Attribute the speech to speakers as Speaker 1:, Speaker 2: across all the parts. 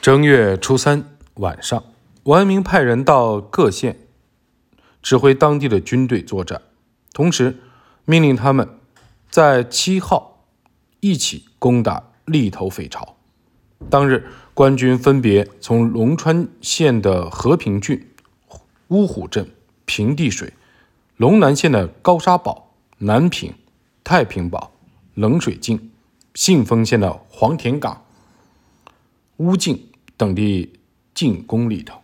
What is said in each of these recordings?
Speaker 1: 正月初三晚上，王阳明派人到各县指挥当地的军队作战，同时命令他们在七号一起攻打利头匪巢。当日，官军分别从龙川县的和平郡、乌虎镇、平地水，龙南县的高沙堡、南平、太平堡、冷水镜，信丰县的黄田岗、乌镜等地进攻里头。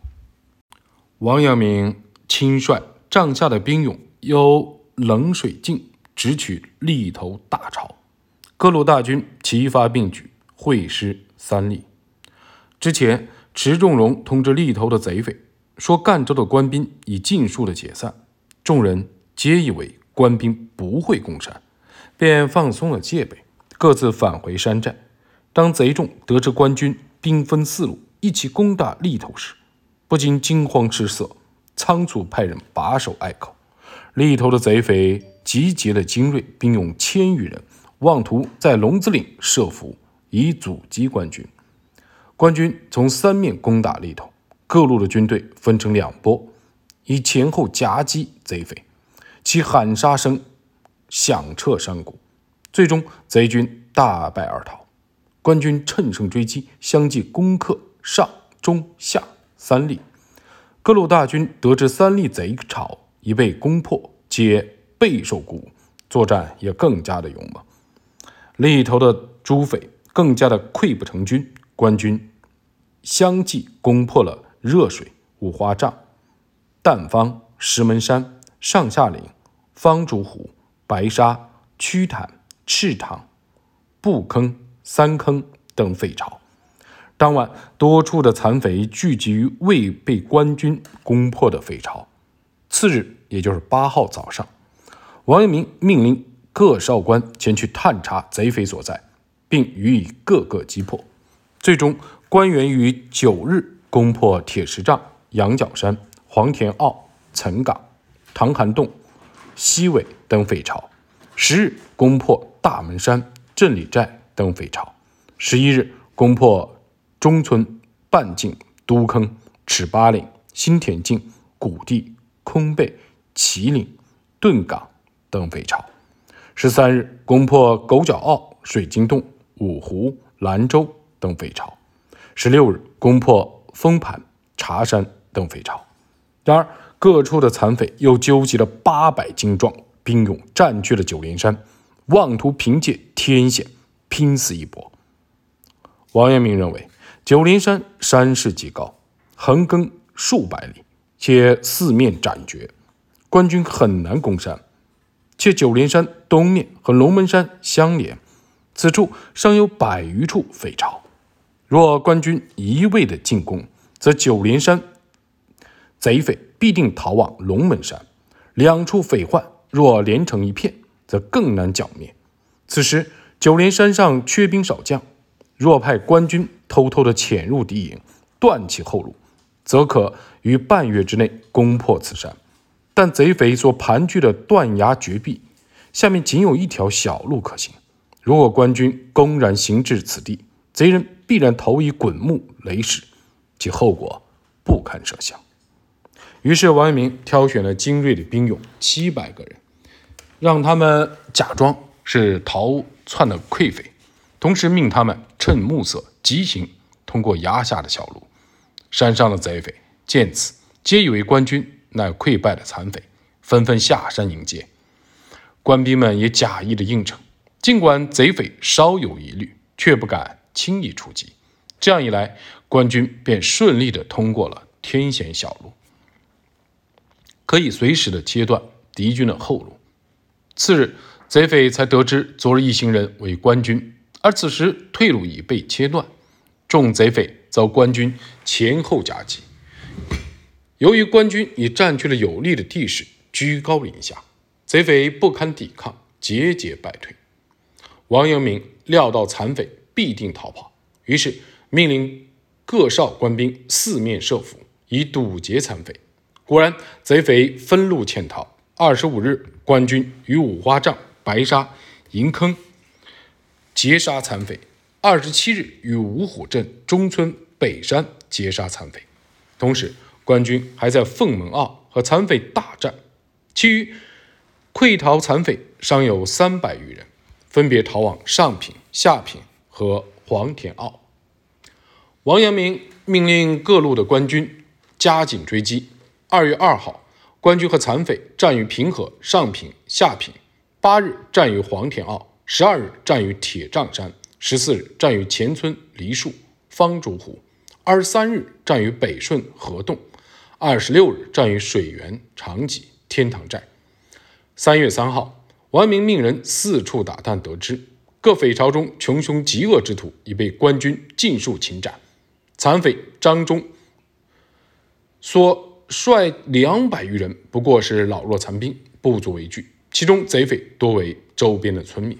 Speaker 1: 王阳明亲率帐下的兵勇由冷水镜直取利头大巢，各路大军齐发并举，会师三立。之前，池仲荣通知利头的贼匪说，赣州的官兵已尽数的解散，众人皆以为官兵不会攻山，便放松了戒备，各自返回山寨。当贼众得知官军兵分四路一起攻打利头时，不禁惊慌失色，仓促派人把守隘口。利头的贼匪集结了精锐兵勇千余人，妄图在龙子岭设伏，以阻击官军。官军从三面攻打利头，各路的军队分成两波，以前后夹击贼匪，其喊杀声响彻山谷，最终贼军大败而逃。官军乘胜追击，相继攻克上、中、下三立。各路大军得知三立贼巢已被攻破，皆备受鼓舞，作战也更加的勇猛。另一头的诸匪更加的溃不成军。官军相继攻破了热水、五花帐、淡方、石门山、上下岭、方竹湖、白沙、曲坦、赤塘、布坑、三坑等匪巢。当晚，多处的残匪聚集于未被官军攻破的匪巢。次日，也就是八号早上，王阳明命令各少官前去探查贼匪所在，并予以各个击破。最终，官员于九日攻破铁石帐、羊角山、黄田坳、岑岗、唐寒洞、西尾等匪巢；十日攻破大门山、镇里寨等匪巢；十一日攻破中村、半径、都坑、尺八岭、新田径、谷地、空背、麒岭、顿岗等匪巢；十三日攻破狗脚坳、水晶洞、五湖、兰州。等匪巢，十六日攻破丰盘、茶山等匪巢。然而，各处的残匪又纠集了八百精壮兵勇，占据了九连山，妄图凭借天险拼死一搏。王阳明认为，九连山山势极高，横亘数百里，且四面斩绝，官军很难攻山。且九连山东面和龙门山相连，此处尚有百余处匪巢。若官军一味的进攻，则九连山贼匪必定逃往龙门山。两处匪患若连成一片，则更难剿灭。此时九连山上缺兵少将，若派官军偷偷的潜入敌营，断其后路，则可于半月之内攻破此山。但贼匪所盘踞的断崖绝壁，下面仅有一条小路可行。如果官军公然行至此地，贼人必然投以滚木雷石，其后果不堪设想。于是王阳明挑选了精锐的兵勇七百个人，让他们假装是逃窜的溃匪，同时命他们趁暮色急行通过崖下的小路。山上的贼匪见此，皆以为官军乃溃败的残匪，纷纷下山迎接。官兵们也假意的应承，尽管贼匪稍有疑虑，却不敢。轻易出击，这样一来，官军便顺利的通过了天险小路，可以随时的切断敌军的后路。次日，贼匪才得知昨日一行人为官军，而此时退路已被切断，众贼匪遭官军前后夹击。由于官军已占据了有利的地势，居高临下，贼匪不堪抵抗，节节败退。王阳明料到残匪。必定逃跑，于是命令各哨官兵四面设伏，以堵截残匪。果然，贼匪分路潜逃。二十五日，官军于五花帐、白沙、银坑截杀残匪。二十七日，于五虎镇、中村、北山截杀残匪。同时，官军还在凤门坳和残匪大战，其余溃逃残匪尚有三百余人，分别逃往上品、下品和黄田坳。王阳明命令各路的官军加紧追击。二月二号，官军和残匪战于平和、上品、下品；八日战于黄田坳，十二日战于铁杖山，十四日战于前村梨树、方竹湖，二十三日战于北顺河洞，二十六日战于水源、长脊、天堂寨。三月三号，王明命人四处打探，得知各匪巢中穷凶极恶之徒已被官军尽数擒斩。残匪张忠所。率两百余人，不过是老弱残兵，不足为惧。其中贼匪多为周边的村民，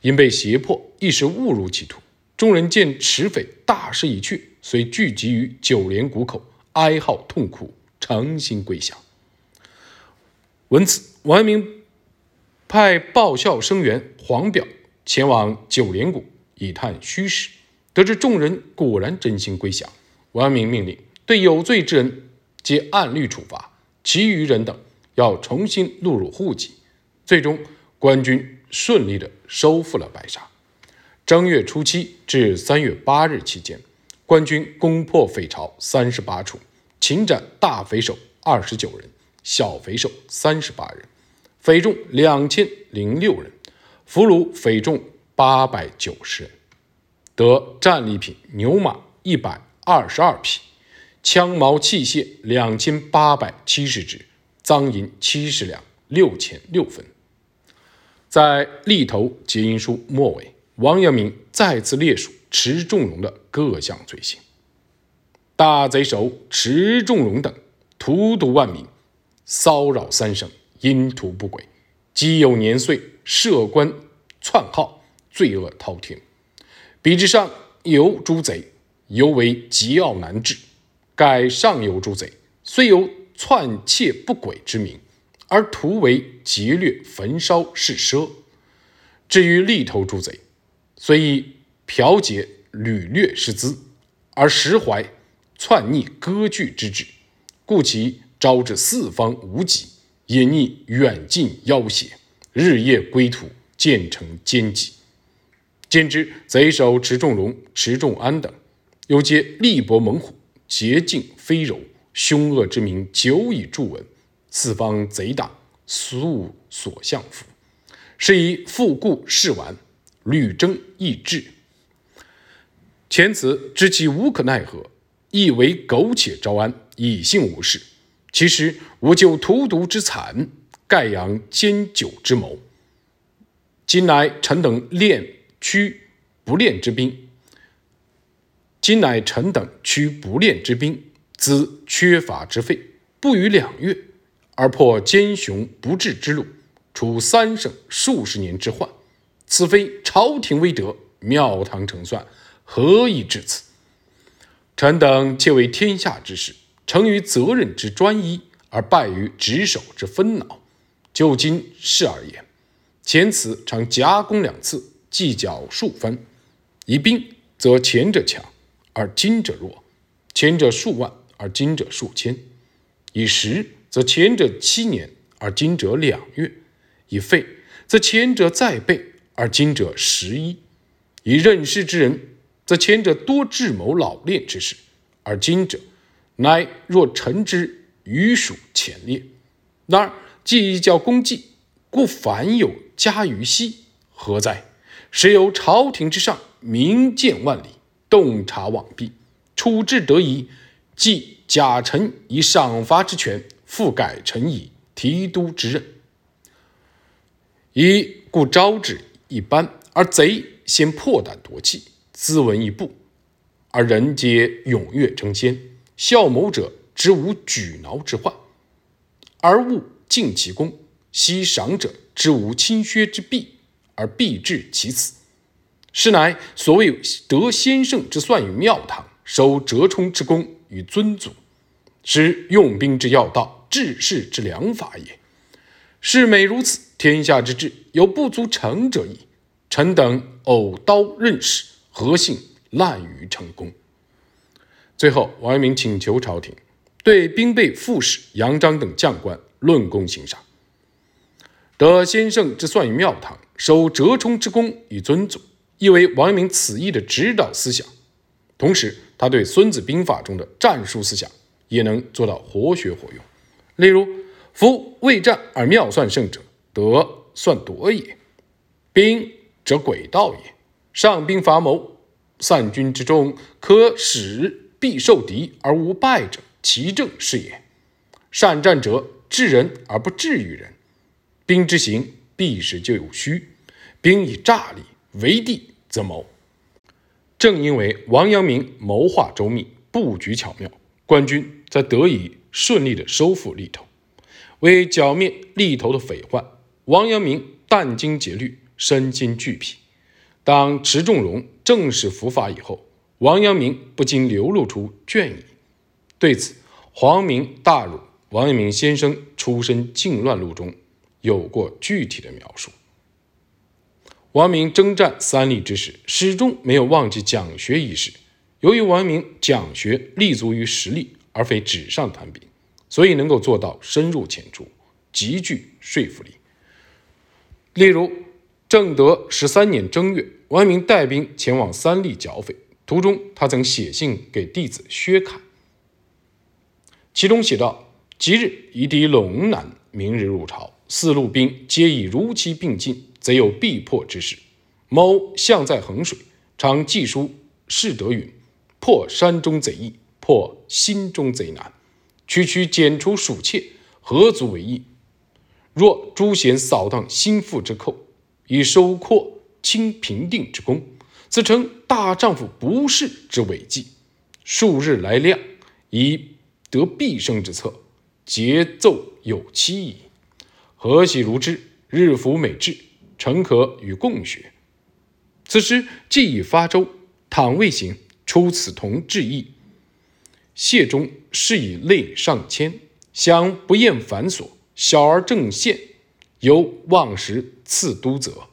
Speaker 1: 因被胁迫，一时误入歧途。众人见持匪大势已去，遂聚集于九连谷口，哀号痛哭，诚心归降。闻此，王阳明派报效声援黄表前往九连谷以探虚实，得知众人果然真心归降。王阳明命令对有罪之人。皆按律处罚，其余人等要重新录入户籍。最终，官军顺利地收复了白沙。正月初七至三月八日期间，官军攻破匪巢三十八处，擒斩大匪首二十九人，小匪首三十八人，匪众两千零六人，俘虏匪众八百九十人，得战利品牛马一百二十二匹。枪矛器械两千八百七十支，赃银七十两，六钱六分。在立头结阴书末尾，王阳明再次列数池仲荣的各项罪行。大贼首池仲荣等荼毒万民，骚扰三省，阴图不轨，积有年岁，设官篡号，罪恶滔天。比之上有诸贼，犹为桀骜难治。盖上游诸贼，虽有篡窃不轨之名，而图为劫掠、焚烧、是奢；至于利头诸贼，虽以剽劫、掳掠是资，而实怀篡逆、割据之志，故其招致四方无己，隐匿远近要挟，日夜归途，渐成奸计。兼之贼首池仲荣、池仲安等，又皆力薄猛虎。捷径非柔，凶恶之名久已著闻，四方贼党素所向服，是以复故事完，屡争亦至。前此知其无可奈何，亦为苟且招安，以幸无事。其实吾救荼毒之惨，盖扬奸酒之谋。今乃臣等练屈不练之兵。今乃臣等驱不练之兵，资缺乏之费，不逾两月，而破奸雄不治之路，除三省数十年之患，此非朝廷威德，庙堂成算，何以至此？臣等皆为天下之事，成于责任之专一，而败于职守之分恼。就今事而言，前此常夹攻两次，计较数分，以兵则前者强。而今者弱，前者数万，而今者数千；以时，则前者七年，而今者两月；以废，则前者再备，而今者十一；以任事之人，则前者多智谋老练之事，而今者乃若臣之余属浅劣。然而计较功绩，故凡有加于西，何哉？时有朝廷之上，明鉴万里。洞察罔蔽，处置得宜，即假臣以赏罚之权，复改臣以提督之任。一故招致一般，而贼先破胆夺气，自闻一步，而人皆踊跃争先。效谋者之无举挠之患，而勿尽其功；惜赏者之无侵削之弊，而必至其死。是乃所谓得先圣之算于庙堂，收折冲之功于尊祖，使用兵之要道，治世之良法也。事美如此，天下之治有不足成者矣。臣等偶刀任事，何幸滥于成功？最后，王阳明请求朝廷对兵备副使杨章等将官论功行赏。得先生之算于庙堂，守折冲之功以尊祖，意为王阳明此意的指导思想。同时，他对《孙子兵法》中的战术思想也能做到活学活用。例如，夫未战而妙算胜者，得算夺也；兵者诡道也。上兵伐谋，散军之中，可使必受敌而无败者，其正是也。善战者，治人而不治于人。兵之行，必使就有虚。兵以诈立，为地则谋。正因为王阳明谋划周密，布局巧妙，官军才得以顺利的收复利头。为剿灭利头的匪患，王阳明殚精竭虑，身心俱疲。当池仲荣正式伏法以后，王阳明不禁流露出倦意。对此，黄明大儒王阳明先生出身靖乱录中有过具体的描述。王明征战三立之时，始终没有忘记讲学一事。由于王明讲学立足于实力，而非纸上谈兵。所以能够做到深入浅出，极具说服力。例如，正德十三年正月，王阳明带兵前往三立剿匪，途中他曾写信给弟子薛侃，其中写道：“即日夷敌陇南，明日入朝，四路兵皆已如期并进，贼有必破之势。某相在衡水，常寄书示德允，破山中贼易，破心中贼难。”区区剪除鼠窃，何足为意？若诸贤扫荡心腹之寇，以收扩清平定之功，此诚大丈夫不世之伟绩。数日来量，以得必胜之策，节奏有期矣。何喜如之？日服美至，诚可与共学。此时既已发舟，倘未行，出此同志意。谢中是以泪上千，想不厌繁琐，小儿正献，由望时赐都则。